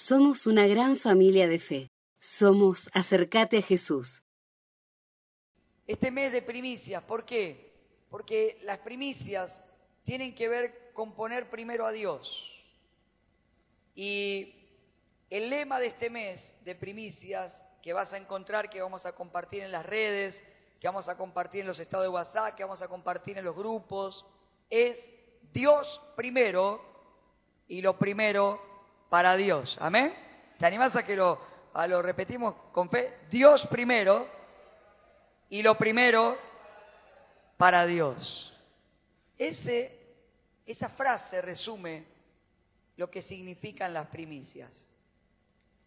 Somos una gran familia de fe. Somos Acercate a Jesús. Este mes de primicias, ¿por qué? Porque las primicias tienen que ver con poner primero a Dios. Y el lema de este mes de primicias que vas a encontrar, que vamos a compartir en las redes, que vamos a compartir en los estados de WhatsApp, que vamos a compartir en los grupos, es Dios primero y lo primero para Dios. Amén. ¿Te animas a que lo, a repetimos con fe? Dios primero y lo primero para Dios. Ese, esa frase resume lo que significan las primicias.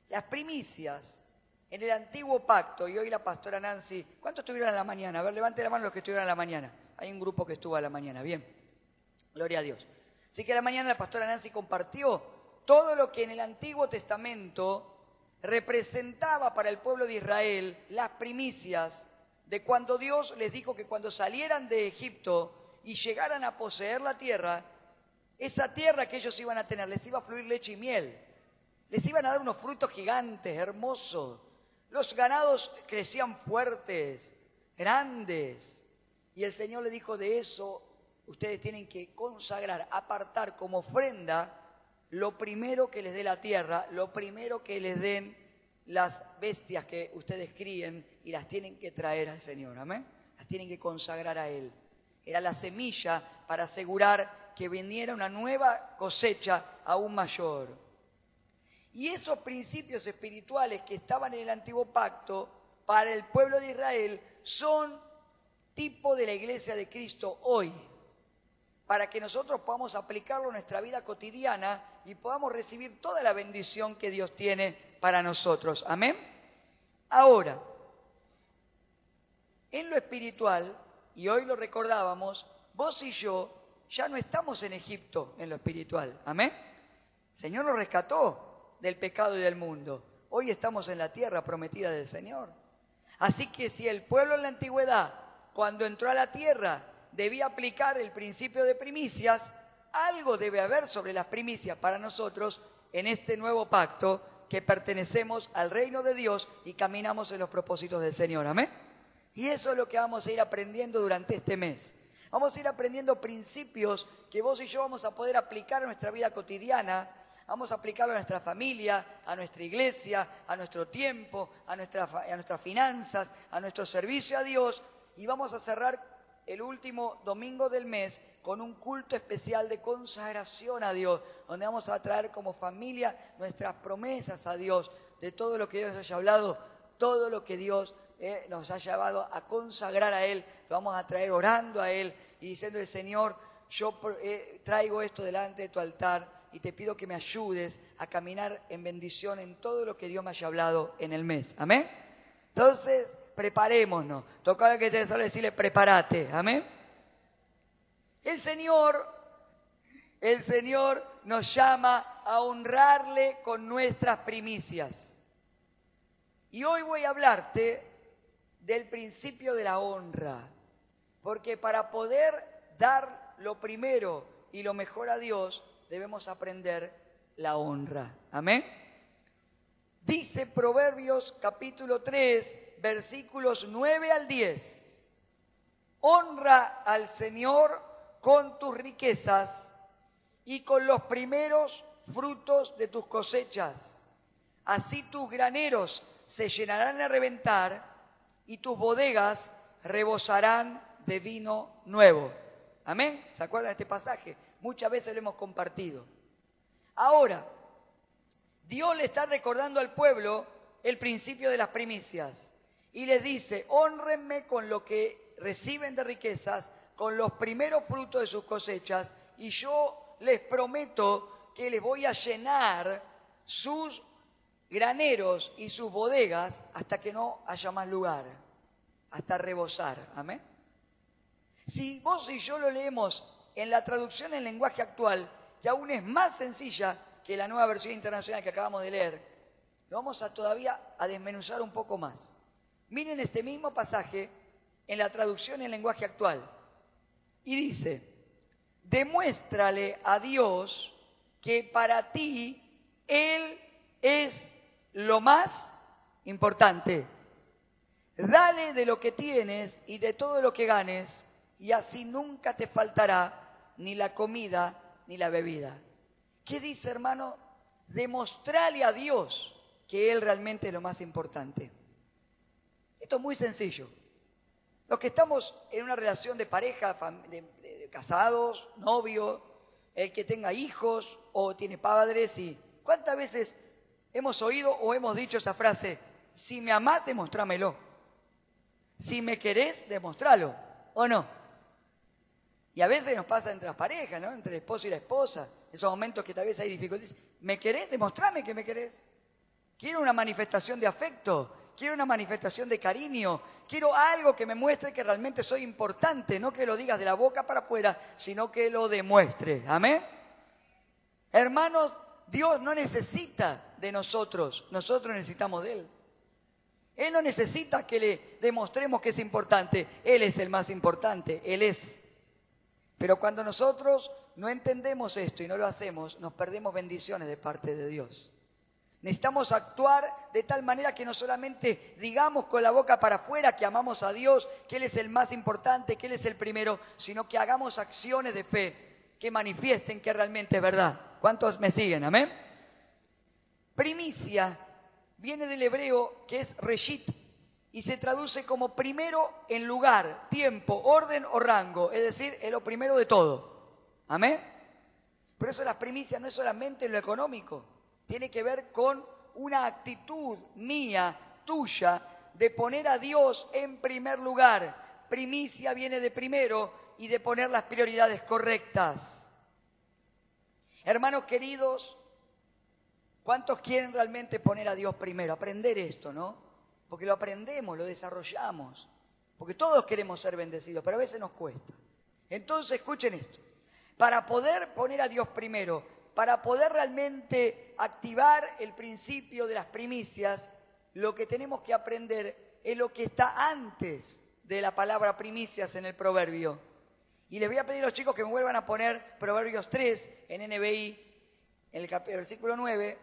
Las primicias en el antiguo pacto, y hoy la pastora Nancy, ¿cuántos estuvieron en la mañana? A ver, levante la mano los que estuvieron en la mañana. Hay un grupo que estuvo a la mañana, bien. Gloria a Dios. Así que a la mañana la pastora Nancy compartió todo lo que en el Antiguo Testamento representaba para el pueblo de Israel las primicias de cuando Dios les dijo que cuando salieran de Egipto y llegaran a poseer la tierra, esa tierra que ellos iban a tener les iba a fluir leche y miel, les iban a dar unos frutos gigantes, hermosos, los ganados crecían fuertes, grandes, y el Señor le dijo de eso, ustedes tienen que consagrar, apartar como ofrenda lo primero que les dé la tierra, lo primero que les den las bestias que ustedes críen y las tienen que traer al Señor, amén. Las tienen que consagrar a Él. Era la semilla para asegurar que viniera una nueva cosecha aún mayor. Y esos principios espirituales que estaban en el antiguo pacto para el pueblo de Israel son tipo de la iglesia de Cristo hoy, para que nosotros podamos aplicarlo en nuestra vida cotidiana y podamos recibir toda la bendición que Dios tiene para nosotros. Amén. Ahora, en lo espiritual, y hoy lo recordábamos, vos y yo ya no estamos en Egipto en lo espiritual. Amén. El Señor nos rescató del pecado y del mundo. Hoy estamos en la tierra prometida del Señor. Así que si el pueblo en la antigüedad, cuando entró a la tierra, debía aplicar el principio de primicias, algo debe haber sobre las primicias para nosotros en este nuevo pacto que pertenecemos al reino de Dios y caminamos en los propósitos del Señor. Amén. Y eso es lo que vamos a ir aprendiendo durante este mes. Vamos a ir aprendiendo principios que vos y yo vamos a poder aplicar a nuestra vida cotidiana, vamos a aplicarlo a nuestra familia, a nuestra iglesia, a nuestro tiempo, a, a nuestras finanzas, a nuestro servicio a Dios y vamos a cerrar el último domingo del mes con un culto especial de consagración a Dios, donde vamos a traer como familia nuestras promesas a Dios, de todo lo que Dios haya hablado, todo lo que Dios eh, nos ha llevado a consagrar a Él, lo vamos a traer orando a Él y diciendo, Señor, yo eh, traigo esto delante de tu altar y te pido que me ayudes a caminar en bendición en todo lo que Dios me haya hablado en el mes. Amén. Entonces, preparémonos. Toca que te solo decirle, prepárate. Amén. El Señor, el Señor nos llama a honrarle con nuestras primicias. Y hoy voy a hablarte del principio de la honra. Porque para poder dar lo primero y lo mejor a Dios, debemos aprender la honra. Amén. Dice Proverbios capítulo 3, versículos 9 al 10. Honra al Señor con tus riquezas y con los primeros frutos de tus cosechas. Así tus graneros se llenarán a reventar y tus bodegas rebosarán de vino nuevo. Amén. ¿Se acuerdan de este pasaje? Muchas veces lo hemos compartido. Ahora, Dios le está recordando al pueblo el principio de las primicias y les dice, honrenme con lo que reciben de riquezas, con los primeros frutos de sus cosechas, y yo les prometo que les voy a llenar sus graneros y sus bodegas hasta que no haya más lugar, hasta rebosar. Amén. Si vos y yo lo leemos en la traducción en lenguaje actual, que aún es más sencilla que la nueva versión internacional que acabamos de leer, lo vamos a todavía a desmenuzar un poco más. Miren este mismo pasaje en la traducción en lenguaje actual. Y dice, demuéstrale a Dios que para ti Él es lo más importante. Dale de lo que tienes y de todo lo que ganes, y así nunca te faltará ni la comida ni la bebida. ¿Qué dice, hermano? Demostrarle a Dios que Él realmente es lo más importante. Esto es muy sencillo. Los que estamos en una relación de pareja, de, casados, novio, el que tenga hijos o tiene padres, y ¿cuántas veces hemos oído o hemos dicho esa frase? Si me amás, demostrámelo. Si me querés, demostralo. ¿O no? Y a veces nos pasa entre las parejas, ¿no? Entre el esposo y la esposa. Esos momentos que tal vez hay dificultades. ¿Me querés? Demostrame que me querés. Quiero una manifestación de afecto. Quiero una manifestación de cariño. Quiero algo que me muestre que realmente soy importante. No que lo digas de la boca para afuera, sino que lo demuestre. Amén. Hermanos, Dios no necesita de nosotros. Nosotros necesitamos de Él. Él no necesita que le demostremos que es importante. Él es el más importante. Él es. Pero cuando nosotros no entendemos esto y no lo hacemos, nos perdemos bendiciones de parte de Dios. Necesitamos actuar de tal manera que no solamente digamos con la boca para afuera que amamos a Dios, que Él es el más importante, que Él es el primero, sino que hagamos acciones de fe que manifiesten que realmente es verdad. ¿Cuántos me siguen? Amén. Primicia viene del hebreo que es reshit y se traduce como primero en lugar, tiempo, orden o rango, es decir, es lo primero de todo. Amén. Por eso las primicias no es solamente lo económico, tiene que ver con una actitud mía, tuya, de poner a Dios en primer lugar. Primicia viene de primero y de poner las prioridades correctas. Hermanos queridos, ¿Cuántos quieren realmente poner a Dios primero? Aprender esto, ¿no? Porque lo aprendemos, lo desarrollamos. Porque todos queremos ser bendecidos, pero a veces nos cuesta. Entonces, escuchen esto. Para poder poner a Dios primero, para poder realmente activar el principio de las primicias, lo que tenemos que aprender es lo que está antes de la palabra primicias en el proverbio. Y les voy a pedir a los chicos que me vuelvan a poner Proverbios 3 en NBI, en el versículo 9,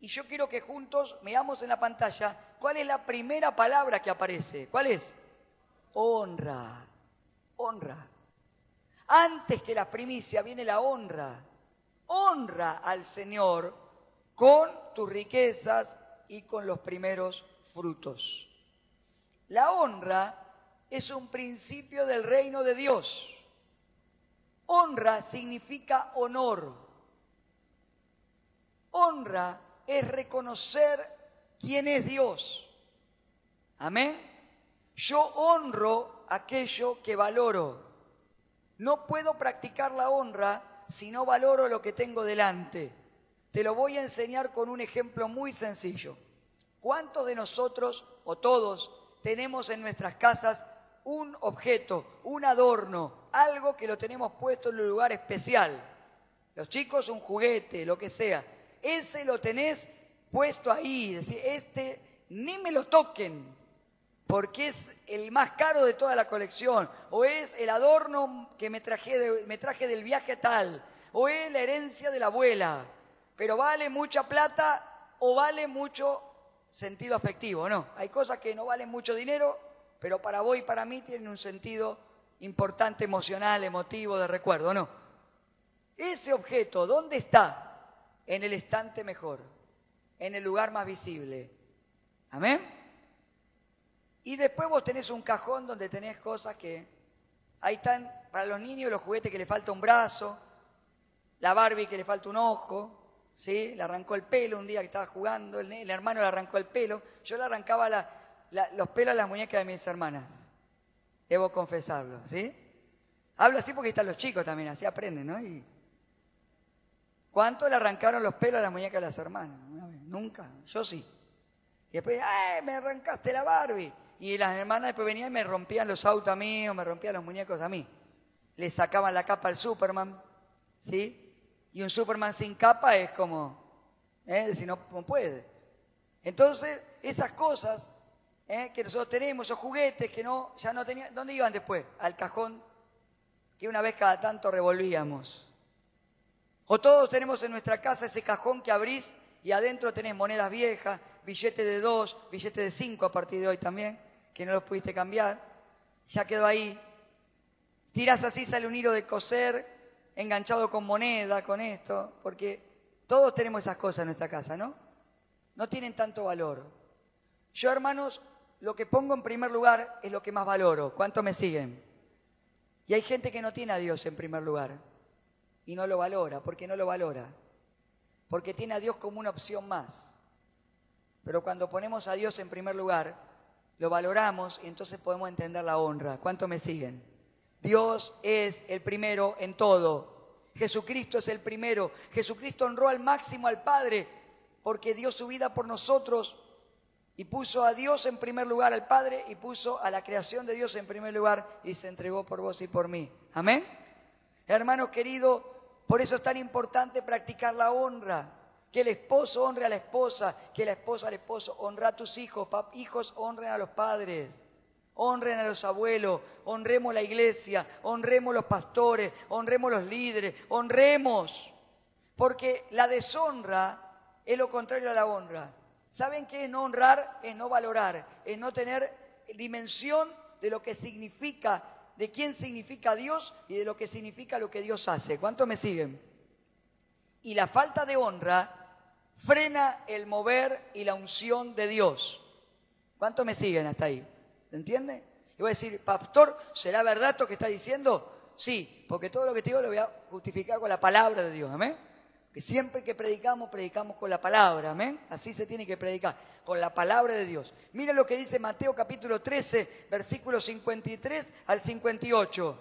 y yo quiero que juntos veamos en la pantalla cuál es la primera palabra que aparece. ¿Cuál es? Honra. Honra. Antes que la primicia viene la honra. Honra al Señor con tus riquezas y con los primeros frutos. La honra es un principio del reino de Dios. Honra significa honor. Honra es reconocer quién es Dios. Amén. Yo honro aquello que valoro. No puedo practicar la honra si no valoro lo que tengo delante. Te lo voy a enseñar con un ejemplo muy sencillo. ¿Cuántos de nosotros, o todos, tenemos en nuestras casas un objeto, un adorno, algo que lo tenemos puesto en un lugar especial? Los chicos un juguete, lo que sea ese lo tenés puesto ahí, decir, este ni me lo toquen, porque es el más caro de toda la colección, o es el adorno que me traje, me traje del viaje tal, o es la herencia de la abuela, pero vale mucha plata o vale mucho sentido afectivo, no, hay cosas que no valen mucho dinero, pero para vos y para mí tienen un sentido importante, emocional, emotivo, de recuerdo, no. Ese objeto, ¿dónde está? en el estante mejor, en el lugar más visible. Amén. Y después vos tenés un cajón donde tenés cosas que ahí están para los niños los juguetes que le falta un brazo, la Barbie que le falta un ojo, ¿sí? Le arrancó el pelo un día que estaba jugando, el, hermano le arrancó el pelo. Yo le arrancaba los pelos a las muñecas de mis hermanas. Debo confesarlo, ¿sí? Hablo así porque están los chicos también, así aprenden, ¿no? ¿Cuánto le arrancaron los pelos a la muñeca de las hermanas? Nunca, yo sí. Y después, ¡ay, me arrancaste la Barbie! Y las hermanas después venían y me rompían los autos a mí o me rompían los muñecos a mí. Le sacaban la capa al Superman, ¿sí? Y un Superman sin capa es como, ¿eh? Si no, puede. Entonces, esas cosas ¿eh? que nosotros tenemos, esos juguetes que no, ya no tenían, ¿dónde iban después? Al cajón que una vez cada tanto revolvíamos. O todos tenemos en nuestra casa ese cajón que abrís y adentro tenés monedas viejas, billetes de dos, billetes de cinco a partir de hoy también, que no los pudiste cambiar. Ya quedó ahí. Tirás así, sale un hilo de coser, enganchado con moneda, con esto, porque todos tenemos esas cosas en nuestra casa, ¿no? No tienen tanto valor. Yo, hermanos, lo que pongo en primer lugar es lo que más valoro. ¿Cuánto me siguen? Y hay gente que no tiene a Dios en primer lugar y no lo valora. ¿Por qué no lo valora? Porque tiene a Dios como una opción más. Pero cuando ponemos a Dios en primer lugar, lo valoramos y entonces podemos entender la honra. ¿Cuánto me siguen? Dios es el primero en todo. Jesucristo es el primero. Jesucristo honró al máximo al Padre porque dio su vida por nosotros y puso a Dios en primer lugar, al Padre, y puso a la creación de Dios en primer lugar y se entregó por vos y por mí. Amén. Hermanos queridos, por eso es tan importante practicar la honra. Que el esposo honre a la esposa, que la esposa al esposo, honra a tus hijos, hijos honren a los padres, honren a los abuelos, honremos la iglesia, honremos los pastores, honremos los líderes, honremos. Porque la deshonra es lo contrario a la honra. ¿Saben qué es no honrar? Es no valorar, es no tener dimensión de lo que significa, de quién significa Dios y de lo que significa lo que Dios hace. ¿Cuánto me siguen? Y la falta de honra frena el mover y la unción de Dios. ¿Cuánto me siguen hasta ahí? ¿Se entiende? Y voy a decir, pastor, ¿será verdad esto que está diciendo? Sí, porque todo lo que te digo lo voy a justificar con la palabra de Dios. Amén que siempre que predicamos, predicamos con la palabra, amén. Así se tiene que predicar, con la palabra de Dios. Mira lo que dice Mateo capítulo 13, versículos 53 al 58.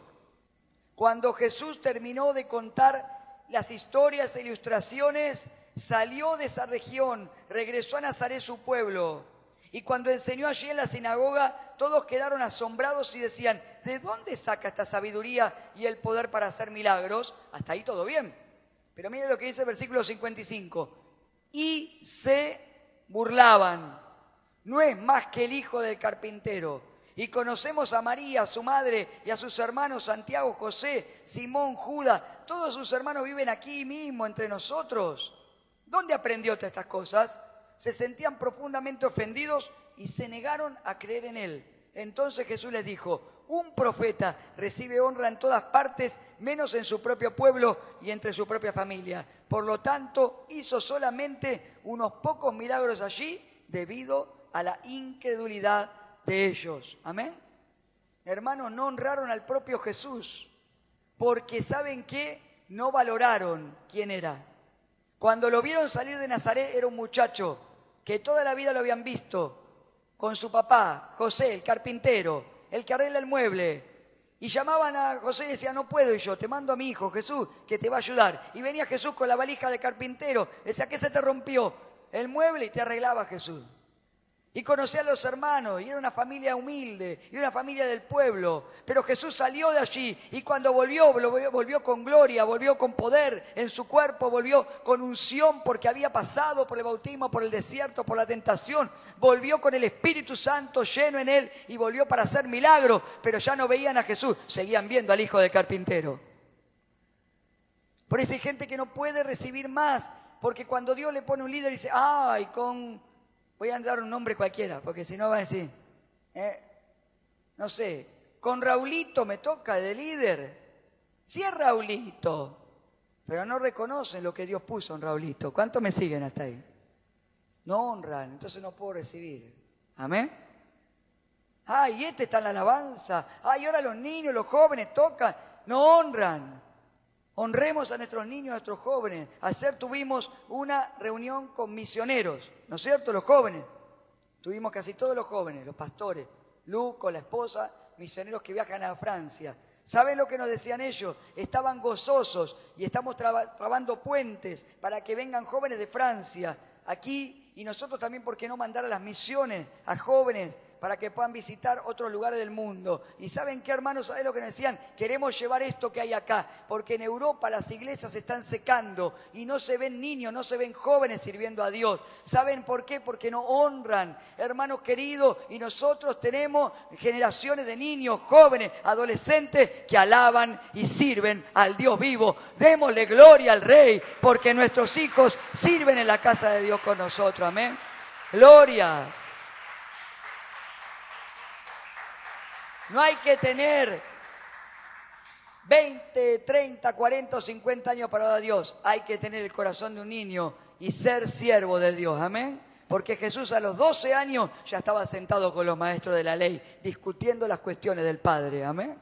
Cuando Jesús terminó de contar las historias e ilustraciones, salió de esa región, regresó a Nazaret, su pueblo. Y cuando enseñó allí en la sinagoga, todos quedaron asombrados y decían, ¿de dónde saca esta sabiduría y el poder para hacer milagros? Hasta ahí todo bien. Pero mire lo que dice el versículo 55. Y se burlaban. No es más que el hijo del carpintero. Y conocemos a María, su madre, y a sus hermanos Santiago, José, Simón, Judas. Todos sus hermanos viven aquí mismo entre nosotros. ¿Dónde aprendió todas estas cosas? Se sentían profundamente ofendidos y se negaron a creer en él. Entonces Jesús les dijo, un profeta recibe honra en todas partes, menos en su propio pueblo y entre su propia familia. Por lo tanto, hizo solamente unos pocos milagros allí debido a la incredulidad de ellos. Amén. Hermanos, no honraron al propio Jesús porque saben que no valoraron quién era. Cuando lo vieron salir de Nazaret era un muchacho que toda la vida lo habían visto con su papá, José, el carpintero, el que arregla el mueble. Y llamaban a José y decían, no puedo y yo, te mando a mi hijo Jesús, que te va a ayudar. Y venía Jesús con la valija de carpintero, decía, ¿qué se te rompió? El mueble y te arreglaba Jesús. Y conocía a los hermanos, y era una familia humilde, y una familia del pueblo. Pero Jesús salió de allí, y cuando volvió, volvió, con gloria, volvió con poder en su cuerpo, volvió con unción, porque había pasado por el bautismo, por el desierto, por la tentación. Volvió con el Espíritu Santo lleno en él, y volvió para hacer milagros. Pero ya no veían a Jesús, seguían viendo al hijo del carpintero. Por eso hay gente que no puede recibir más, porque cuando Dios le pone un líder, dice, ay, con voy a dar un nombre cualquiera, porque si no va a decir, eh, no sé, con Raulito me toca de líder. Sí es Raulito, pero no reconocen lo que Dios puso en Raulito. ¿Cuántos me siguen hasta ahí? No honran, entonces no puedo recibir. Amén. Ay, este está en la alabanza. Ay, ahora los niños, los jóvenes tocan. No honran. Honremos a nuestros niños, a nuestros jóvenes. Ayer tuvimos una reunión con misioneros, ¿no es cierto? Los jóvenes. Tuvimos casi todos los jóvenes, los pastores, Luco, la esposa, misioneros que viajan a Francia. ¿Saben lo que nos decían ellos? Estaban gozosos y estamos trabando puentes para que vengan jóvenes de Francia aquí y nosotros también, ¿por qué no mandar a las misiones a jóvenes para que puedan visitar otros lugares del mundo. Y saben qué, hermanos, ¿saben lo que nos decían? Queremos llevar esto que hay acá, porque en Europa las iglesias se están secando y no se ven niños, no se ven jóvenes sirviendo a Dios. ¿Saben por qué? Porque no honran, hermanos queridos, y nosotros tenemos generaciones de niños, jóvenes, adolescentes que alaban y sirven al Dios vivo. Démosle gloria al Rey, porque nuestros hijos sirven en la casa de Dios con nosotros. Amén. Gloria. No hay que tener 20, 30, 40 o 50 años para dar a Dios. Hay que tener el corazón de un niño y ser siervo de Dios. Amén. Porque Jesús a los 12 años ya estaba sentado con los maestros de la ley, discutiendo las cuestiones del Padre. Amén.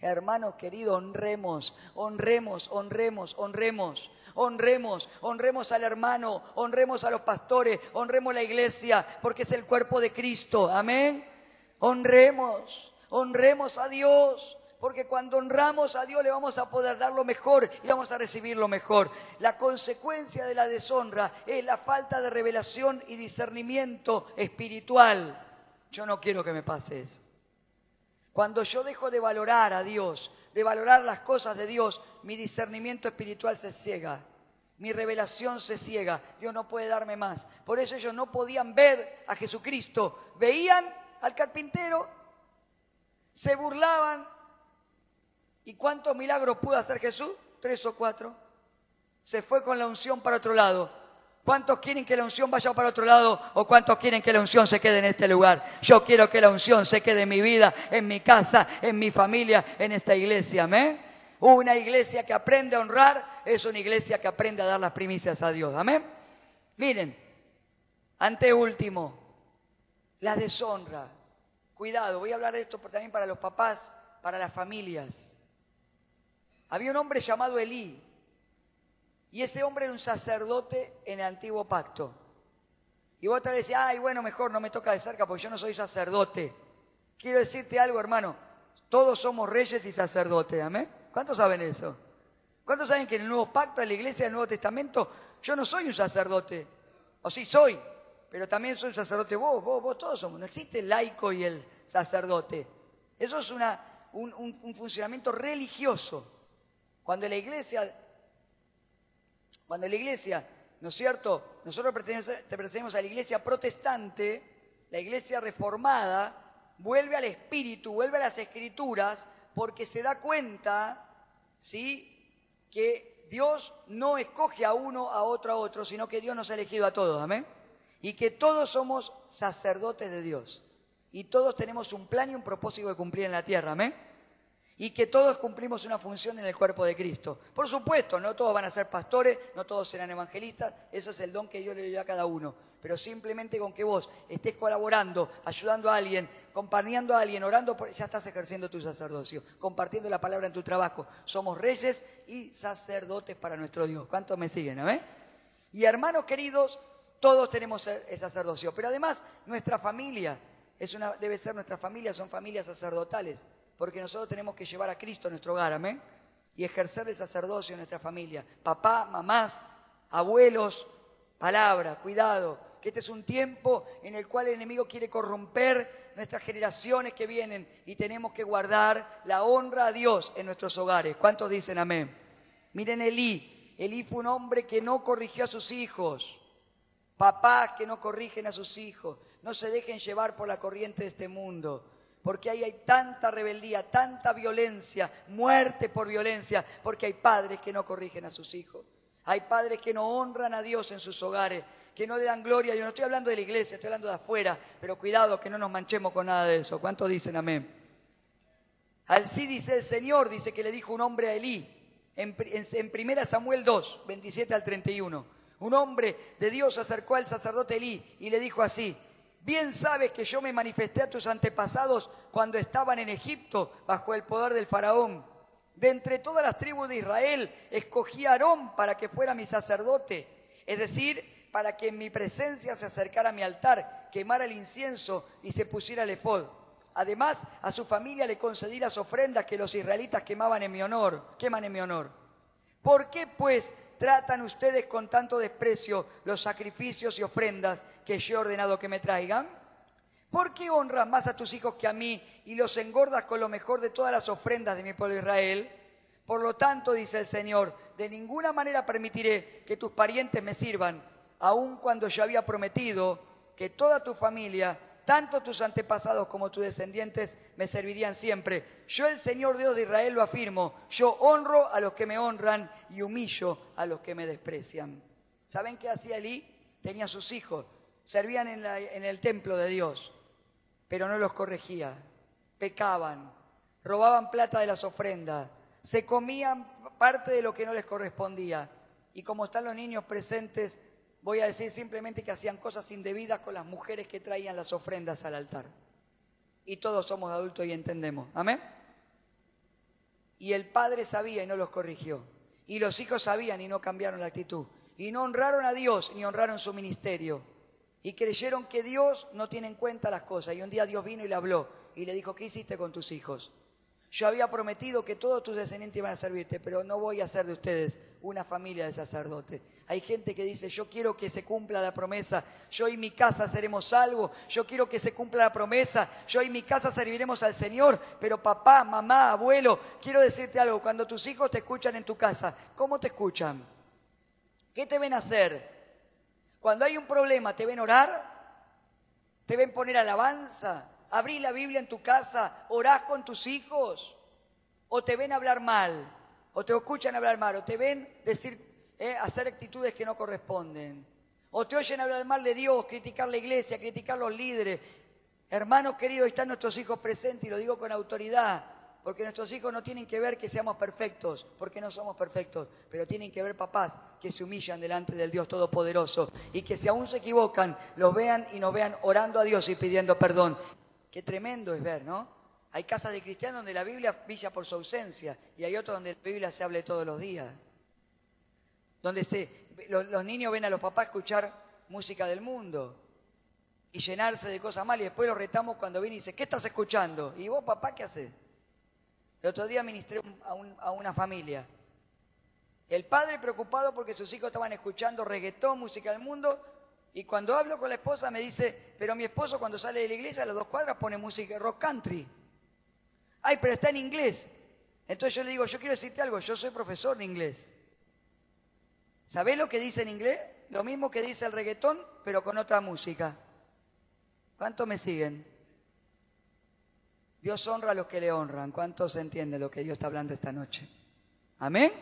Hermanos queridos, honremos, honremos, honremos, honremos. Honremos, honremos al hermano, honremos a los pastores, honremos la iglesia, porque es el cuerpo de Cristo. Amén. Honremos, honremos a Dios. Porque cuando honramos a Dios le vamos a poder dar lo mejor y vamos a recibir lo mejor. La consecuencia de la deshonra es la falta de revelación y discernimiento espiritual. Yo no quiero que me pase eso. Cuando yo dejo de valorar a Dios, de valorar las cosas de Dios, mi discernimiento espiritual se ciega. Mi revelación se ciega. Dios no puede darme más. Por eso ellos no podían ver a Jesucristo. Veían al carpintero, se burlaban. ¿Y cuántos milagros pudo hacer Jesús? Tres o cuatro. Se fue con la unción para otro lado. ¿Cuántos quieren que la unción vaya para otro lado o cuántos quieren que la unción se quede en este lugar? Yo quiero que la unción se quede en mi vida, en mi casa, en mi familia, en esta iglesia. Amén. Una iglesia que aprende a honrar es una iglesia que aprende a dar las primicias a Dios. Amén. Miren, ante último, la deshonra. Cuidado, voy a hablar de esto también para los papás, para las familias. Había un hombre llamado Elí, y ese hombre era un sacerdote en el antiguo pacto. Y vos te decís, ay, bueno, mejor no me toca de cerca porque yo no soy sacerdote. Quiero decirte algo, hermano. Todos somos reyes y sacerdotes, amén. ¿Cuántos saben eso? ¿Cuántos saben que en el nuevo pacto, en la iglesia del Nuevo Testamento, yo no soy un sacerdote? O sí soy, pero también soy un sacerdote vos, vos, vos todos somos. No existe el laico y el sacerdote. Eso es un funcionamiento religioso. Cuando la iglesia cuando la iglesia, ¿no es cierto? Nosotros pertenecemos a la iglesia protestante, la iglesia reformada, vuelve al espíritu, vuelve a las escrituras, porque se da cuenta, ¿sí? Que Dios no escoge a uno, a otro, a otro, sino que Dios nos ha elegido a todos, amén. Y que todos somos sacerdotes de Dios. Y todos tenemos un plan y un propósito de cumplir en la tierra, amén y que todos cumplimos una función en el cuerpo de Cristo. Por supuesto, no todos van a ser pastores, no todos serán evangelistas, eso es el don que Dios le dio a cada uno. Pero simplemente con que vos estés colaborando, ayudando a alguien, acompañando a alguien, orando, ya estás ejerciendo tu sacerdocio, compartiendo la palabra en tu trabajo. Somos reyes y sacerdotes para nuestro Dios. ¿Cuántos me siguen? ¿eh? Y hermanos queridos, todos tenemos el sacerdocio, pero además nuestra familia es una, debe ser nuestra familia, son familias sacerdotales porque nosotros tenemos que llevar a Cristo a nuestro hogar, amén, y ejercer el sacerdocio en nuestra familia. Papá, mamás, abuelos, palabra, cuidado, que este es un tiempo en el cual el enemigo quiere corromper nuestras generaciones que vienen. Y tenemos que guardar la honra a Dios en nuestros hogares. ¿Cuántos dicen amén? Miren Elí, Elí fue un hombre que no corrigió a sus hijos, papás que no corrigen a sus hijos, no se dejen llevar por la corriente de este mundo porque ahí hay tanta rebeldía, tanta violencia, muerte por violencia, porque hay padres que no corrigen a sus hijos. Hay padres que no honran a Dios en sus hogares, que no le dan gloria. Yo no estoy hablando de la iglesia, estoy hablando de afuera, pero cuidado que no nos manchemos con nada de eso. ¿Cuántos dicen amén? Al sí dice el Señor, dice que le dijo un hombre a Elí, en, en, 1 Samuel 2, 27 al 31. Un hombre de Dios acercó al sacerdote Elí y le dijo así, Bien sabes que yo me manifesté a tus antepasados cuando estaban en Egipto bajo el poder del faraón. De entre todas las tribus de Israel escogí a Aarón para que fuera mi sacerdote, es decir, para que en mi presencia se acercara a mi altar, quemara el incienso y se pusiera el efod. Además, a su familia le concedí las ofrendas que los israelitas quemaban en mi honor, queman en mi honor. ¿Por qué, pues, tratan ustedes con tanto desprecio los sacrificios y ofrendas que yo he ordenado que me traigan? ¿Por qué honras más a tus hijos que a mí y los engordas con lo mejor de todas las ofrendas de mi pueblo Israel? Por lo tanto, dice el Señor, de ninguna manera permitiré que tus parientes me sirvan, aun cuando yo había prometido que toda tu familia, tanto tus antepasados como tus descendientes, me servirían siempre. Yo, el Señor Dios de Israel, lo afirmo. Yo honro a los que me honran y humillo a los que me desprecian. ¿Saben qué hacía Elí? Tenía sus hijos, servían en, en el templo de Dios pero no los corregía. Pecaban, robaban plata de las ofrendas, se comían parte de lo que no les correspondía. Y como están los niños presentes, voy a decir simplemente que hacían cosas indebidas con las mujeres que traían las ofrendas al altar. Y todos somos adultos y entendemos. Amén. Y el padre sabía y no los corrigió. Y los hijos sabían y no cambiaron la actitud. Y no honraron a Dios ni honraron su ministerio y creyeron que Dios no tiene en cuenta las cosas. Y un día Dios vino y le habló y le dijo, ¿qué hiciste con tus hijos? Yo había prometido que todos tus descendientes iban a servirte, pero no voy a hacer de ustedes una familia de sacerdotes. Hay gente que dice, yo quiero que se cumpla la promesa, yo y mi casa seremos salvos, yo quiero que se cumpla la promesa, yo y mi casa serviremos al Señor, pero papá, mamá, abuelo, quiero decirte algo, cuando tus hijos te escuchan en tu casa, ¿cómo te escuchan? ¿Qué te ven hacer? Cuando hay un problema, ¿te ven orar? ¿Te ven poner alabanza? ¿Abrir la Biblia en tu casa? ¿Orás con tus hijos? ¿O te ven hablar mal? ¿O te escuchan hablar mal? ¿O te ven decir, eh, hacer actitudes que no corresponden? ¿O te oyen hablar mal de Dios, criticar la iglesia, criticar los líderes? Hermanos queridos, están nuestros hijos presentes y lo digo con autoridad. Porque nuestros hijos no tienen que ver que seamos perfectos, porque no somos perfectos, pero tienen que ver papás que se humillan delante del Dios Todopoderoso y que si aún se equivocan, los vean y nos vean orando a Dios y pidiendo perdón. Qué tremendo es ver, ¿no? Hay casas de cristianos donde la Biblia brilla por su ausencia y hay otros donde la Biblia se hable todos los días. Donde se, los, niños ven a los papás escuchar música del mundo y llenarse de cosas mal y después los retamos cuando viene y dice, ¿qué estás escuchando? Y vos papá, ¿qué haces? El otro día ministré a, una familia. El padre preocupado porque sus hijos estaban escuchando reggaetón, música del mundo, y cuando hablo con la esposa me dice, pero mi esposo cuando sale de la iglesia a las dos cuadras pone música rock country. Ay, pero está en inglés. Entonces yo le digo, yo quiero decirte algo, yo soy profesor de inglés. ¿Sabés lo que dice en inglés? Lo mismo que dice el reggaetón, pero con otra música. ¿Cuántos me siguen? Dios honra a los que le honran. ¿Cuántos entienden lo que Dios está hablando esta noche? Amén.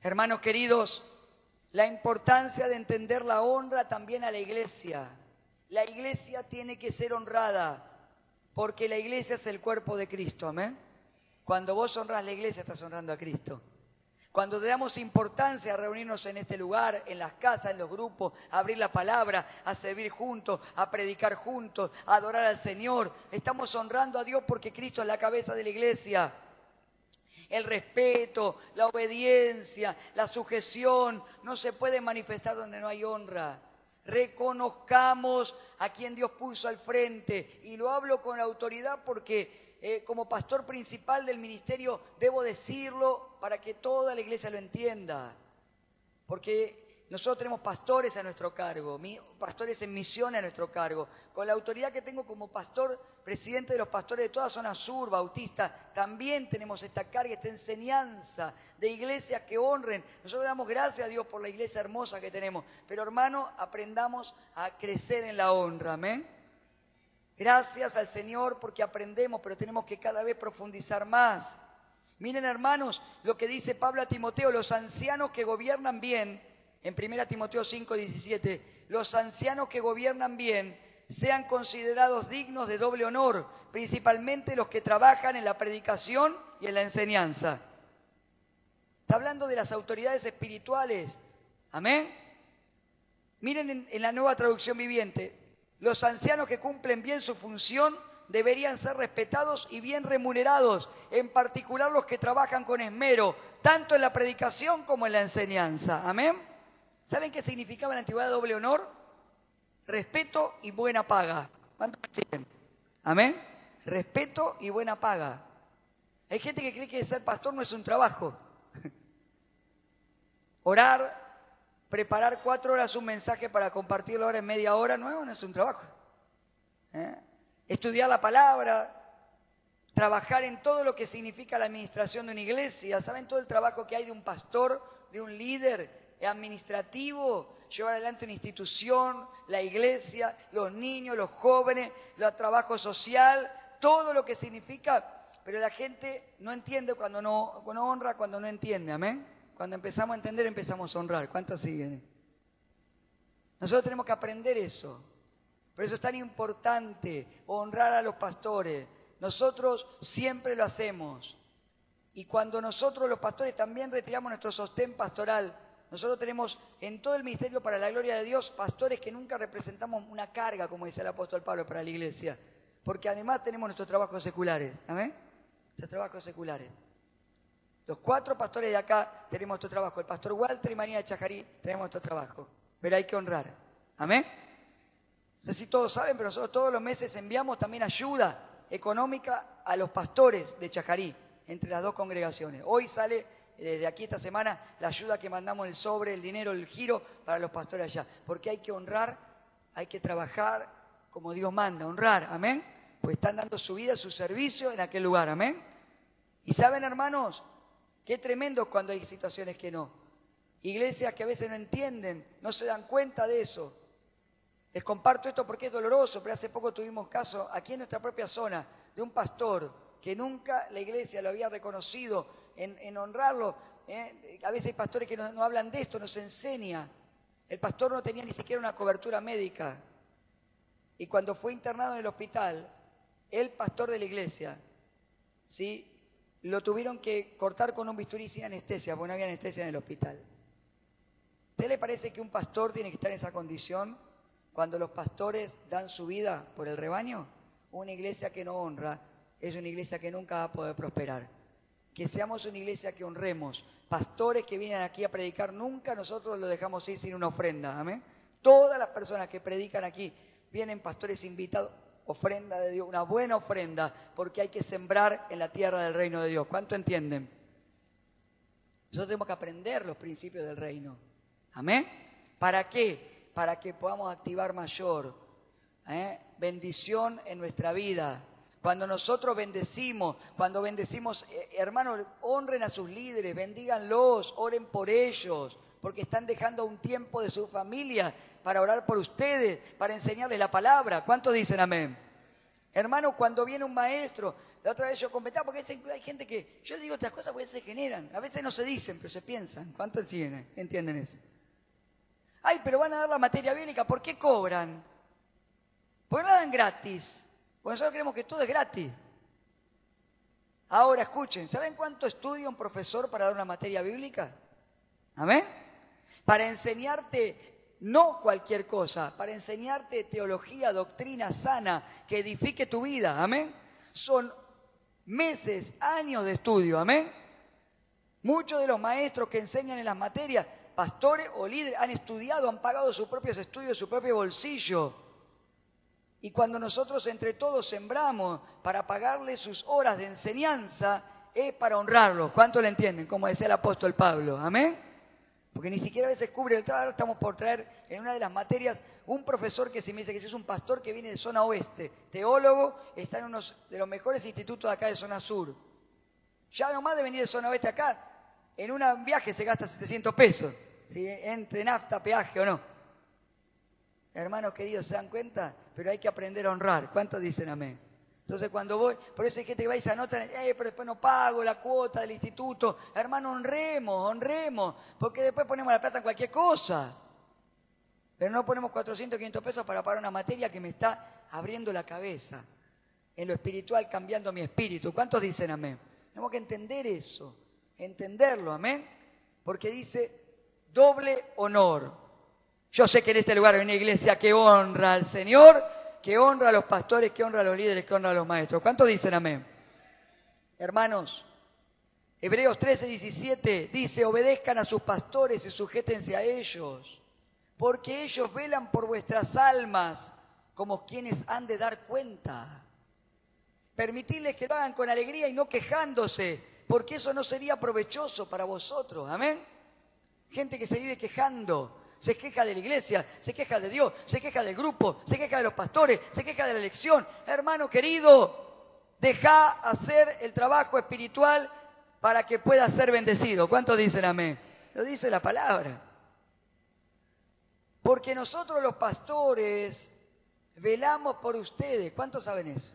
Hermanos queridos, la importancia de entender la honra también a la iglesia. La iglesia tiene que ser honrada porque la iglesia es el cuerpo de Cristo. Amén. Cuando vos honras la iglesia estás honrando a Cristo. Cuando le damos importancia a reunirnos en este lugar, en las casas, en los grupos, a abrir la palabra, a servir juntos, a predicar juntos, a adorar al Señor, estamos honrando a Dios porque Cristo es la cabeza de la iglesia. El respeto, la obediencia, la sujeción no se puede manifestar donde no hay honra. Reconozcamos a quien Dios puso al frente. Y lo hablo con autoridad porque eh, como pastor principal del ministerio debo decirlo para que toda la iglesia lo entienda. Porque nosotros tenemos pastores a nuestro cargo, pastores en misión a nuestro cargo. Con la autoridad que tengo como pastor, presidente de los pastores de toda zona sur, bautista, también tenemos esta carga, esta enseñanza de iglesias que honren. Nosotros damos gracias a Dios por la iglesia hermosa que tenemos. Pero hermano, aprendamos a crecer en la honra. Amén. Gracias al Señor porque aprendemos, pero tenemos que cada vez profundizar más. Miren hermanos lo que dice Pablo a Timoteo, los ancianos que gobiernan bien, en 1 Timoteo 5, 17, los ancianos que gobiernan bien sean considerados dignos de doble honor, principalmente los que trabajan en la predicación y en la enseñanza. Está hablando de las autoridades espirituales. Amén. Miren en, en la nueva traducción viviente, los ancianos que cumplen bien su función deberían ser respetados y bien remunerados, en particular los que trabajan con esmero, tanto en la predicación como en la enseñanza. Amén. ¿Saben qué significaba en la antigüedad doble honor? Respeto y buena paga. ¿Cuántos siguen? Amén. Respeto y buena paga. Hay gente que cree que ser pastor no es un trabajo. Orar, preparar cuatro horas un mensaje para compartirlo ahora en media hora no es un trabajo. ¿eh? estudiar la palabra, trabajar en todo lo que significa la administración de una iglesia. ¿Saben todo el trabajo que hay de un pastor, de un líder administrativo? Llevar adelante una institución, la iglesia, los niños, los jóvenes, el trabajo social, todo lo que significa. Pero la gente no entiende cuando no, honra, cuando no entiende. Amén. Cuando empezamos a entender, empezamos a honrar. ¿Cuántos siguen? Nosotros tenemos que aprender eso. Por eso es tan importante honrar a los pastores. Nosotros siempre lo hacemos. Y cuando nosotros los pastores también retiramos nuestro sostén pastoral, nosotros tenemos en todo el ministerio para la gloria de Dios pastores que nunca representamos una carga, como dice el apóstol Pablo, para la iglesia. Porque además tenemos nuestros trabajos seculares. ¿Amén? Nuestros trabajos seculares. Los cuatro pastores de acá tenemos nuestro trabajo. El pastor Walter y María de Chajarí tenemos nuestro trabajo. Pero hay que honrar. Amén. No sé si todos saben, pero nosotros todos los meses enviamos también ayuda económica a los pastores de Chajarí, entre las dos congregaciones. Hoy sale desde aquí esta semana la ayuda que mandamos, el sobre, el dinero, el giro para los pastores allá. Porque hay que honrar, hay que trabajar como Dios manda, honrar, amén. Pues están dando su vida, su servicio en aquel lugar, amén. Y saben, hermanos, qué tremendo cuando hay situaciones que no. Iglesias que a veces no entienden, no se dan cuenta de eso. Les comparto esto porque es doloroso, pero hace poco tuvimos caso aquí en nuestra propia zona de un pastor que nunca la iglesia lo había reconocido en, honrarlo. ¿eh? A veces hay pastores que no, hablan de esto, nos enseña. El pastor no tenía ni siquiera una cobertura médica. Y cuando fue internado en el hospital, el pastor de la iglesia, ¿sí? lo tuvieron que cortar con un bisturí sin anestesia, porque no había anestesia en el hospital. ¿Usted le parece que un pastor tiene que estar en esa condición? Cuando los pastores dan su vida por el rebaño, una iglesia que no honra es una iglesia que nunca va a poder prosperar. Que seamos una iglesia que honremos. Pastores que vienen aquí a predicar, nunca nosotros los dejamos ir sin una ofrenda. Amén. Todas las personas que predican aquí vienen pastores invitados, ofrenda de Dios, una buena ofrenda, porque hay que sembrar en la tierra del reino de Dios. ¿Cuánto entienden? Nosotros tenemos que aprender los principios del reino. Amén. ¿Para qué? para que podamos activar mayor ¿eh? bendición en nuestra vida. Cuando nosotros bendecimos, cuando bendecimos, eh, hermanos, honren a sus líderes, bendíganlos, oren por ellos, porque están dejando un tiempo de su familia para orar por ustedes, para enseñarles la palabra. ¿Cuántos dicen amén? Hermano, cuando viene un maestro, la otra vez yo comentaba, porque hay gente que, yo digo estas cosas porque se generan, a veces no se dicen, pero se piensan. ¿Cuántos entienden eso? Ay, pero van a dar la materia bíblica, ¿por qué cobran? Pues no la dan gratis. Porque nosotros creemos que todo es gratis. Ahora escuchen, ¿saben cuánto estudia un profesor para dar una materia bíblica? ¿Amén? Para enseñarte no cualquier cosa, para enseñarte teología, doctrina sana, que edifique tu vida. Amén. Son meses, años de estudio. Amén. Muchos de los maestros que enseñan en las materias pastores o líderes han estudiado, han pagado sus propios estudios, su propio bolsillo. Y cuando nosotros entre todos sembramos para pagarle sus horas de enseñanza, es para honrarlos. ¿Cuánto le entienden? Como decía el apóstol Pablo. Amén. Porque ni siquiera a veces cubre el trabajo. Estamos por traer en una de las materias un profesor que se me dice que es un pastor que viene de zona oeste, teólogo, está en uno de los mejores institutos de acá de zona sur. Ya nomás de venir de zona oeste acá, en un viaje se gasta 700 pesos si entre nafta, peaje o no. Hermanos queridos, ¿se dan cuenta? Pero hay que aprender a honrar. ¿Cuántos dicen amén? Entonces cuando voy, por eso hay gente que va y se anota, eh, pero después no pago la cuota del instituto. Hermano, honremos, honremos, porque después ponemos la plata en cualquier cosa. Pero no ponemos 400, 500 pesos para pagar una materia que me está abriendo la cabeza. En lo espiritual, cambiando mi espíritu. ¿Cuántos dicen amén? Tenemos que entender eso, entenderlo, amén. Porque dice, doble honor. Yo sé que en este lugar hay una iglesia que honra al Señor, que honra a los pastores, que honra a los líderes, que honra a los maestros. ¿Cuántos dicen amén? Hermanos, Hebreos 13, 17 dice, obedezcan a sus pastores y sujétense a ellos, porque ellos velan por vuestras almas como quienes han de dar cuenta. Permitirles que lo hagan con alegría y no quejándose, porque eso no sería provechoso para vosotros. Amén. Gente que se vive quejando, se queja de la iglesia, se queja de Dios, se queja del grupo, se queja de los pastores, se queja de la elección. Hermano querido, deja hacer el trabajo espiritual para que pueda ser bendecido. ¿Cuántos dicen amén? Lo dice la palabra. Porque nosotros los pastores velamos por ustedes. ¿Cuántos saben eso?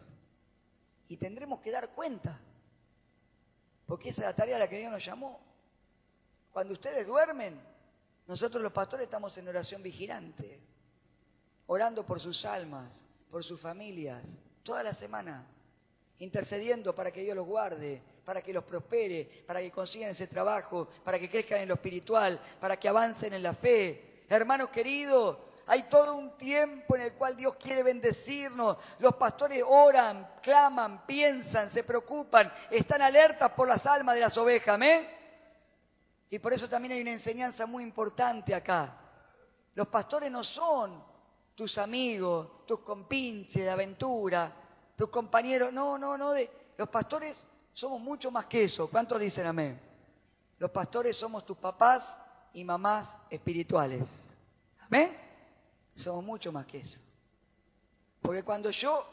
Y tendremos que dar cuenta. Porque esa es la tarea a la que Dios nos llamó. Cuando ustedes duermen, nosotros los pastores estamos en oración vigilante, orando por sus almas, por sus familias, toda la semana, intercediendo para que Dios los guarde, para que los prospere, para que consigan ese trabajo, para que crezcan en lo espiritual, para que avancen en la fe. Hermanos queridos, hay todo un tiempo en el cual Dios quiere bendecirnos. Los pastores oran, claman, piensan, se preocupan, están alertas por las almas de las ovejas. Amén. Y por eso también hay una enseñanza muy importante acá. Los pastores no son tus amigos, tus compinches de aventura, tus compañeros. No, no, no. De, los pastores somos mucho más que eso. ¿Cuántos dicen amén? Los pastores somos tus papás y mamás espirituales. Amén. Somos mucho más que eso. Porque cuando yo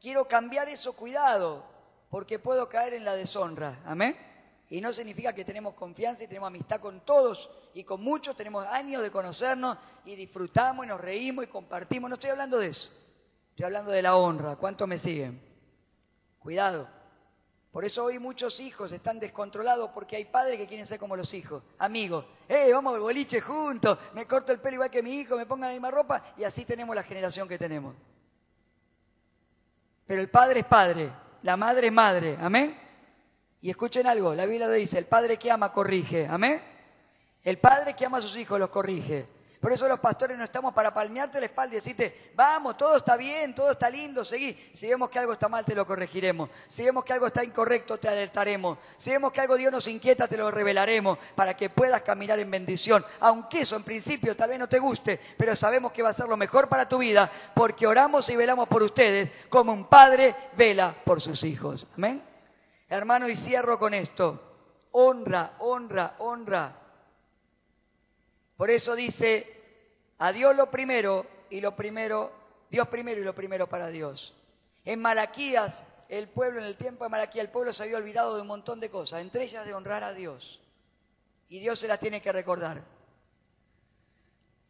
quiero cambiar eso, cuidado, porque puedo caer en la deshonra. Amén. Y no significa que tenemos confianza y tenemos amistad con todos y con muchos, tenemos años de conocernos y disfrutamos y nos reímos y compartimos. No estoy hablando de eso, estoy hablando de la honra. ¿Cuántos me siguen? Cuidado. Por eso hoy muchos hijos están descontrolados porque hay padres que quieren ser como los hijos, amigos. ¡Eh, vamos al boliche juntos! Me corto el pelo igual que mi hijo, me pongo la misma ropa y así tenemos la generación que tenemos. Pero el padre es padre, la madre es madre, amén. Y escuchen algo, la Biblia dice, el padre que ama corrige, amén. El padre que ama a sus hijos los corrige. Por eso los pastores no estamos para palmearte la espalda y decirte, vamos, todo está bien, todo está lindo, seguí. Si vemos que algo está mal, te lo corregiremos. Si vemos que algo está incorrecto, te alertaremos. Si vemos que algo Dios nos inquieta, te lo revelaremos para que puedas caminar en bendición. Aunque eso en principio tal vez no te guste, pero sabemos que va a ser lo mejor para tu vida porque oramos y velamos por ustedes como un padre vela por sus hijos. Amén. Hermano, y cierro con esto. Honra, honra, honra. Por eso dice, a Dios lo primero y lo primero, Dios primero y lo primero para Dios. En Malaquías, el pueblo, en el tiempo de Malaquías, el pueblo se había olvidado de un montón de cosas, entre ellas de honrar a Dios. Y Dios se las tiene que recordar.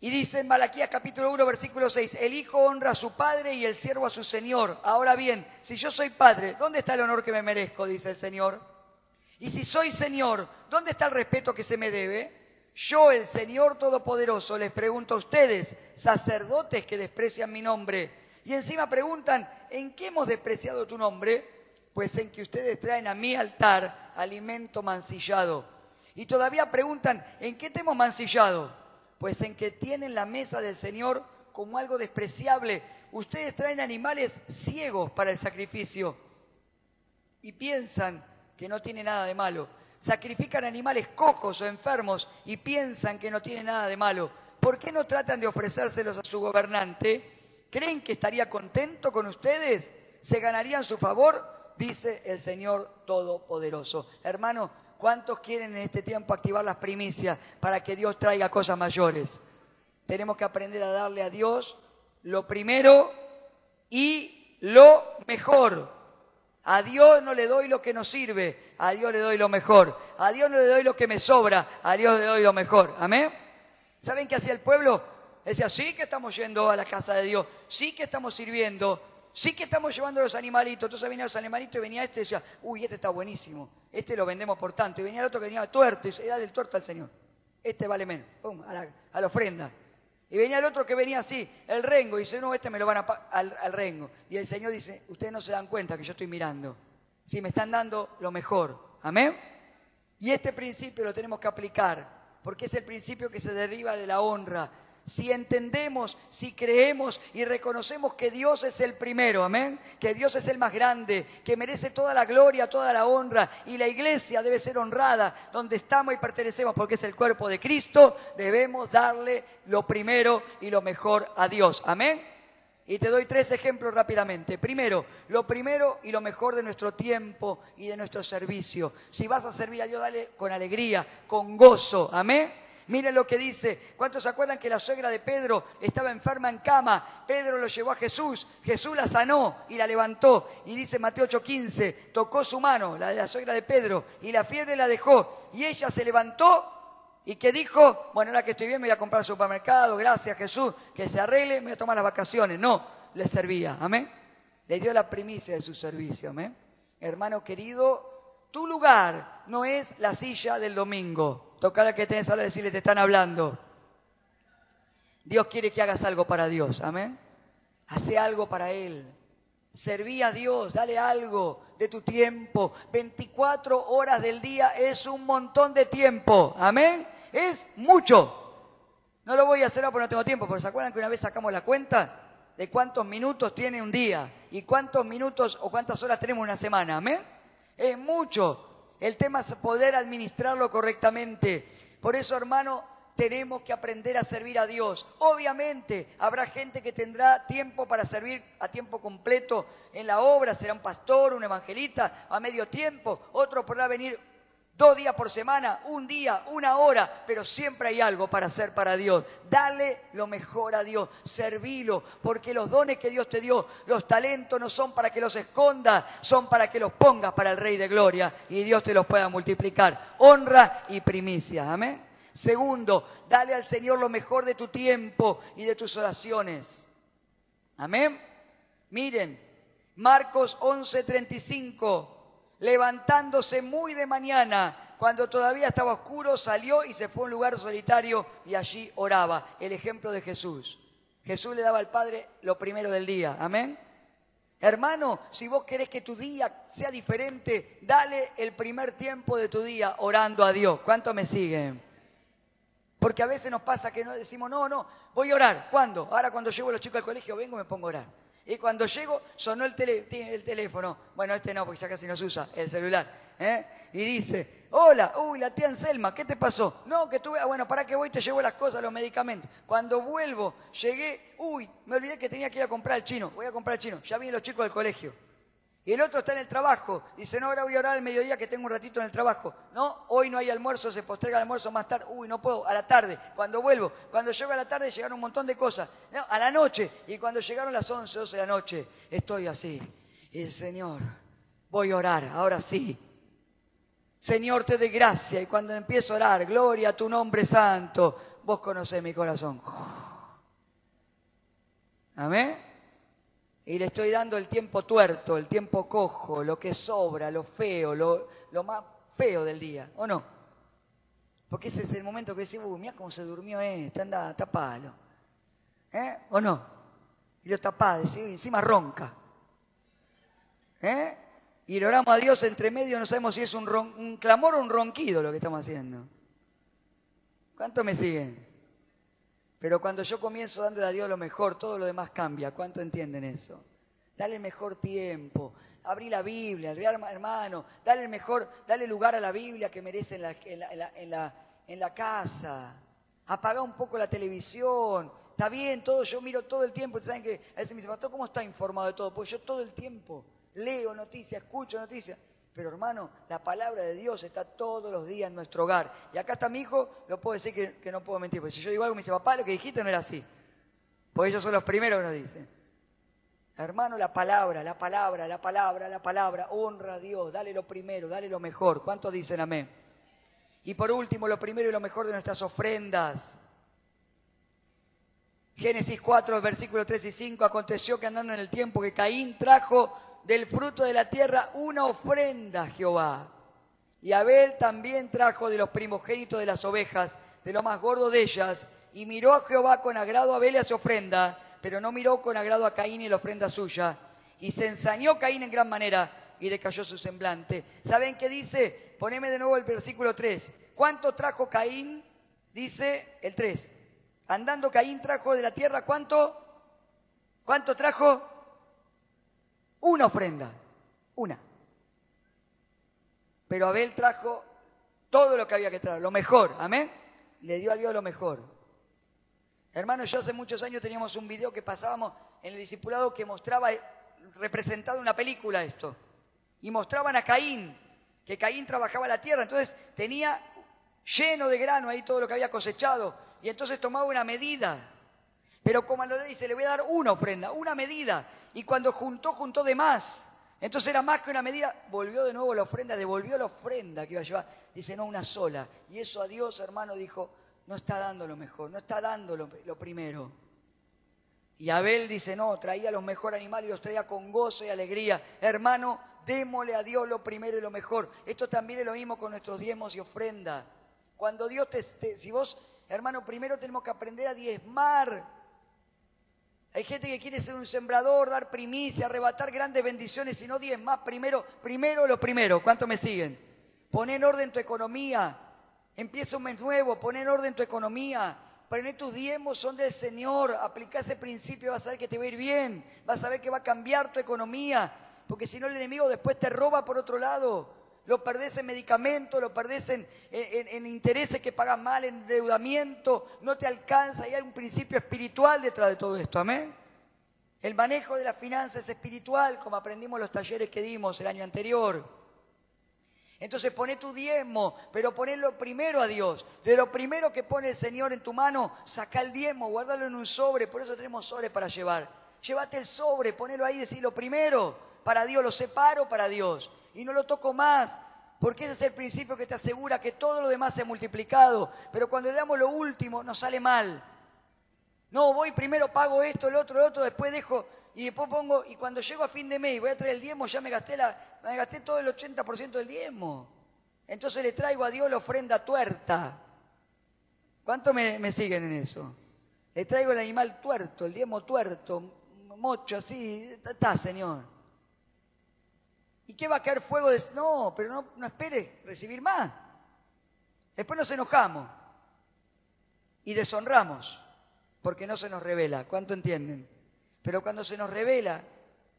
Y dice en Malaquías capítulo 1, versículo 6, el hijo honra a su padre y el siervo a su señor. Ahora bien, si yo soy padre, ¿dónde está el honor que me merezco? Dice el Señor. Y si soy señor, ¿dónde está el respeto que se me debe? Yo, el Señor Todopoderoso, les pregunto a ustedes, sacerdotes que desprecian mi nombre, y encima preguntan, ¿en qué hemos despreciado tu nombre? Pues en que ustedes traen a mi altar alimento mancillado. Y todavía preguntan, ¿en qué te hemos mancillado? Pues en que tienen la mesa del Señor como algo despreciable. Ustedes traen animales ciegos para el sacrificio y piensan que no tiene nada de malo sacrifican animales cojos o enfermos y piensan que no tiene nada de malo. ¿Por qué no tratan de ofrecérselos a su gobernante? ¿Creen que estaría contento con ustedes? ¿Se ganarían su favor? Dice el Señor Todopoderoso. Hermano, ¿cuántos quieren en este tiempo activar las primicias para que Dios traiga cosas mayores? Tenemos que aprender a darle a Dios lo primero y lo mejor. A Dios no le doy lo que nos sirve, a Dios le doy lo mejor. A Dios no le doy lo que me sobra, a Dios le doy lo mejor. Amén. ¿Saben qué hacía el pueblo? Decía, sí que estamos yendo a la casa de Dios, sí que estamos sirviendo, sí que estamos llevando los animalitos. Entonces venían los animalitos y venía este y decía, uy, este está buenísimo, este lo vendemos por tanto. Y venía el otro que venía tuerto y decía, dale el tuerto al Señor, este vale menos, pum, a la, a la ofrenda. Y venía el otro que venía así, el rengo, y dice, no, este me lo van a al, al rengo. Y el Señor dice, ustedes no se dan cuenta que yo estoy mirando. Si me están dando lo mejor. Amén. Y este principio lo tenemos que aplicar, porque es el principio que se deriva de la honra, si entendemos, si creemos y reconocemos que Dios es el primero, amén, que Dios es el más grande, que merece toda la gloria, toda la honra y la iglesia debe ser honrada donde estamos y pertenecemos porque es el cuerpo de Cristo, debemos darle lo primero y lo mejor a Dios, amén. Y te doy tres ejemplos rápidamente. Primero, lo primero y lo mejor de nuestro tiempo y de nuestro servicio. Si vas a servir a Dios, dale con alegría, con gozo. Amén. Miren lo que dice. ¿Cuántos se acuerdan que la suegra de Pedro estaba enferma en cama? Pedro lo llevó a Jesús. Jesús la sanó y la levantó. Y dice Mateo 8:15, tocó su mano, la de la suegra de Pedro, y la fiebre la dejó. Y ella se levantó y que dijo, bueno, ahora que estoy bien me voy a comprar al supermercado, gracias Jesús, que se arregle, me voy a tomar las vacaciones. No, le servía, amén. Le dio la primicia de su servicio, amén. Hermano querido, tu lugar no es la silla del domingo. Tocar a que tenés al decirle, te están hablando. Dios quiere que hagas algo para Dios, amén. Hace algo para Él. Serví a Dios, dale algo de tu tiempo. 24 horas del día es un montón de tiempo, amén. Es mucho. No lo voy a hacer ahora porque no tengo tiempo, pero ¿se acuerdan que una vez sacamos la cuenta de cuántos minutos tiene un día y cuántos minutos o cuántas horas tenemos una semana? Amén. Es mucho. El tema es poder administrarlo correctamente. Por eso, hermano, tenemos que aprender a servir a Dios. Obviamente, habrá gente que tendrá tiempo para servir a tiempo completo en la obra, será un pastor, un evangelista a medio tiempo, otro podrá venir dos días por semana, un día, una hora, pero siempre hay algo para hacer para Dios. Dale lo mejor a Dios, servilo, porque los dones que Dios te dio, los talentos no son para que los escondas, son para que los pongas para el Rey de Gloria y Dios te los pueda multiplicar. Honra y primicia, amén. Segundo, dale al Señor lo mejor de tu tiempo y de tus oraciones. Amén. Miren, Marcos 11:35 levantándose muy de mañana, cuando todavía estaba oscuro, salió y se fue a un lugar solitario y allí oraba. El ejemplo de Jesús. Jesús le daba al Padre lo primero del día. Amén. Hermano, si vos querés que tu día sea diferente, dale el primer tiempo de tu día orando a Dios. ¿Cuánto me siguen? Porque a veces nos pasa que no decimos, no, no, voy a orar. ¿Cuándo? Ahora cuando llevo a los chicos al colegio vengo me pongo a orar. Y cuando llego, sonó el, el teléfono. Bueno, este no, porque ya casi no se usa, el celular. ¿eh? Y dice, hola, uy, la tía Anselma, ¿qué te pasó? No, que tuve, ah, bueno, para que voy, te llevo las cosas, los medicamentos. Cuando vuelvo, llegué, uy, me olvidé que tenía que ir a comprar el chino. Voy a comprar el chino. Ya vienen los chicos del colegio. Y el otro está en el trabajo. Dice, no, ahora voy a orar al mediodía que tengo un ratito en el trabajo. No, hoy no hay almuerzo, se posterga el almuerzo más tarde. Uy, no puedo, a la tarde, cuando vuelvo. Cuando llego a la tarde llegaron un montón de cosas. a la noche. Y cuando llegaron las 11, 12 de la noche, estoy así. Y el Señor, voy a orar, ahora sí. Señor, te doy gracia. Y cuando empiezo a orar, gloria a tu nombre santo, vos conocés mi corazón. Amén. Y le estoy dando el tiempo tuerto, el tiempo cojo, lo que sobra, lo feo, lo, más feo del día, ¿o no? Porque ese es el momento que decimos, uy, mira cómo se durmió este, anda, tapalo. ¿Eh? ¿O no? Y lo tapás, encima ronca. ¿Eh? Y le oramos a Dios entre medio, no sabemos si es un, un clamor o un ronquido lo que estamos haciendo. ¿Cuánto me siguen? Pero cuando yo comienzo dándole a Dios lo mejor, todo lo demás cambia. ¿Cuánto entienden eso? Dale el mejor tiempo. Abrí la Biblia, hermano. Dale el mejor, dale lugar a la Biblia que merece en la, en la, en la, casa. Apaga un poco la televisión. Está bien, todo, yo miro todo el tiempo. ¿Saben que A veces me dice, Pastor, ¿cómo está informado de todo? Pues yo todo el tiempo leo noticias, escucho noticias. Pero hermano, la palabra de Dios está todos los días en nuestro hogar. Y acá está mi hijo, lo puedo decir que, no puedo mentir. Porque si yo digo algo, me dice, papá, lo que dijiste no era así. Porque ellos son los primeros que nos dicen. Hermano, la palabra, la palabra, la palabra, la palabra. Honra a Dios, dale lo primero, dale lo mejor. ¿Cuántos dicen amén? Y por último, lo primero y lo mejor de nuestras ofrendas. Génesis 4, versículos 3 y 5. Aconteció que andando en el tiempo que Caín trajo del fruto de la tierra una ofrenda a Jehová. Y Abel también trajo de los primogénitos de las ovejas, de lo más gordo de ellas, y miró a Jehová con agrado a Abel a su ofrenda, pero no miró con agrado a Caín y la ofrenda suya. Y se ensañó Caín en gran manera y decayó su semblante. ¿Saben qué dice? Poneme de nuevo el versículo 3. ¿Cuánto trajo Caín? Dice el 3. Andando Caín trajo de la tierra, ¿cuánto? ¿Cuánto trajo? Una ofrenda, una. Pero Abel trajo todo lo que había que traer, lo mejor, amén. Le dio a Dios lo mejor. Hermanos, yo hace muchos años teníamos un video que pasábamos en el discipulado que mostraba representado una película esto. Y mostraban a Caín, que Caín trabajaba la tierra, entonces tenía lleno de grano ahí todo lo que había cosechado. Y entonces tomaba una medida. Pero como lo dice, le voy a dar una ofrenda, una medida. Y cuando juntó, juntó de más. Entonces era más que una medida, volvió de nuevo la ofrenda, devolvió la ofrenda que iba a llevar. Dice, no, una sola. Y eso a Dios, hermano, dijo, no está dando lo mejor, no está dando lo, primero. Y Abel dice, no, traía los mejores animales y los traía con gozo y alegría. Hermano, démosle a Dios lo primero y lo mejor. Esto también es lo mismo con nuestros diezmos y ofrenda. Cuando Dios te, si vos, hermano, primero tenemos que aprender a diezmar. Hay gente que quiere ser un sembrador, dar primicia, arrebatar grandes bendiciones y no diezmar. Primero, primero lo primero. ¿Cuánto me siguen? Pon en orden tu economía. Empieza un mes nuevo, pon en orden tu economía. Poner tus diezmos son del Señor. Aplica ese principio, vas a ver que te va a ir bien. Vas a ver que va a cambiar tu economía. Porque si no, el enemigo después te roba por otro lado. Lo perdés en medicamentos, lo perdés en, intereses que pagas mal, en endeudamiento, no te alcanza. Y hay un principio espiritual detrás de todo esto. Amén. El manejo de las finanzas es espiritual, como aprendimos en los talleres que dimos el año anterior. Entonces pone tu diezmo, pero ponelo primero a Dios. De lo primero que pone el Señor en tu mano, saca el diezmo, guárdalo en un sobre. Por eso tenemos sobres para llevar. Llévate el sobre, ponelo ahí decir lo primero para Dios, lo separo para Dios y no lo toco más. Porque ese es el principio que te asegura que todo lo demás se ha multiplicado. Pero cuando le damos lo último, nos sale mal. No, voy primero, pago esto, el otro, el otro, después dejo y después pongo, y cuando llego a fin de mes y voy a traer el diezmo, ya me gasté, la, me gasté todo el 80% del diezmo. Entonces le traigo a Dios la ofrenda tuerta. ¿Cuánto me, me siguen en eso? Le traigo el animal tuerto, el diezmo tuerto, mocho así, está, Señor. ¿Y qué va a caer fuego? De... No, pero no, no espere recibir más. Después nos enojamos y deshonramos porque no se nos revela. ¿Cuánto entienden? Pero cuando se nos revela,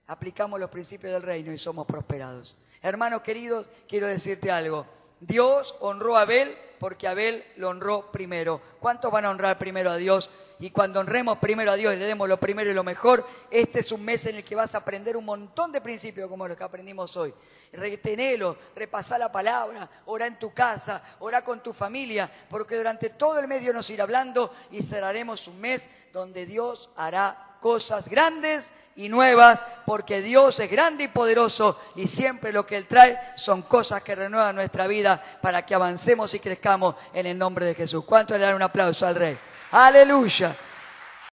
aplicamos los principios del reino y somos prosperados. Hermanos queridos, quiero decirte algo. Dios honró a Abel porque Abel lo honró primero. ¿Cuántos van a honrar primero a Dios? Y cuando honremos primero a Dios y le demos lo primero y lo mejor, este es un mes en el que vas a aprender un montón de principios como los que aprendimos hoy. Retenelo, repasá la palabra, ora en tu casa, ora con tu familia, porque durante todo el mes nos irá hablando y cerraremos un mes donde Dios hará cosas grandes y nuevas, porque Dios es grande y poderoso y siempre lo que Él trae son cosas que renuevan nuestra vida para que avancemos y crezcamos en el nombre de Jesús. ¿Cuánto le dan un aplauso al Rey? Aleluia.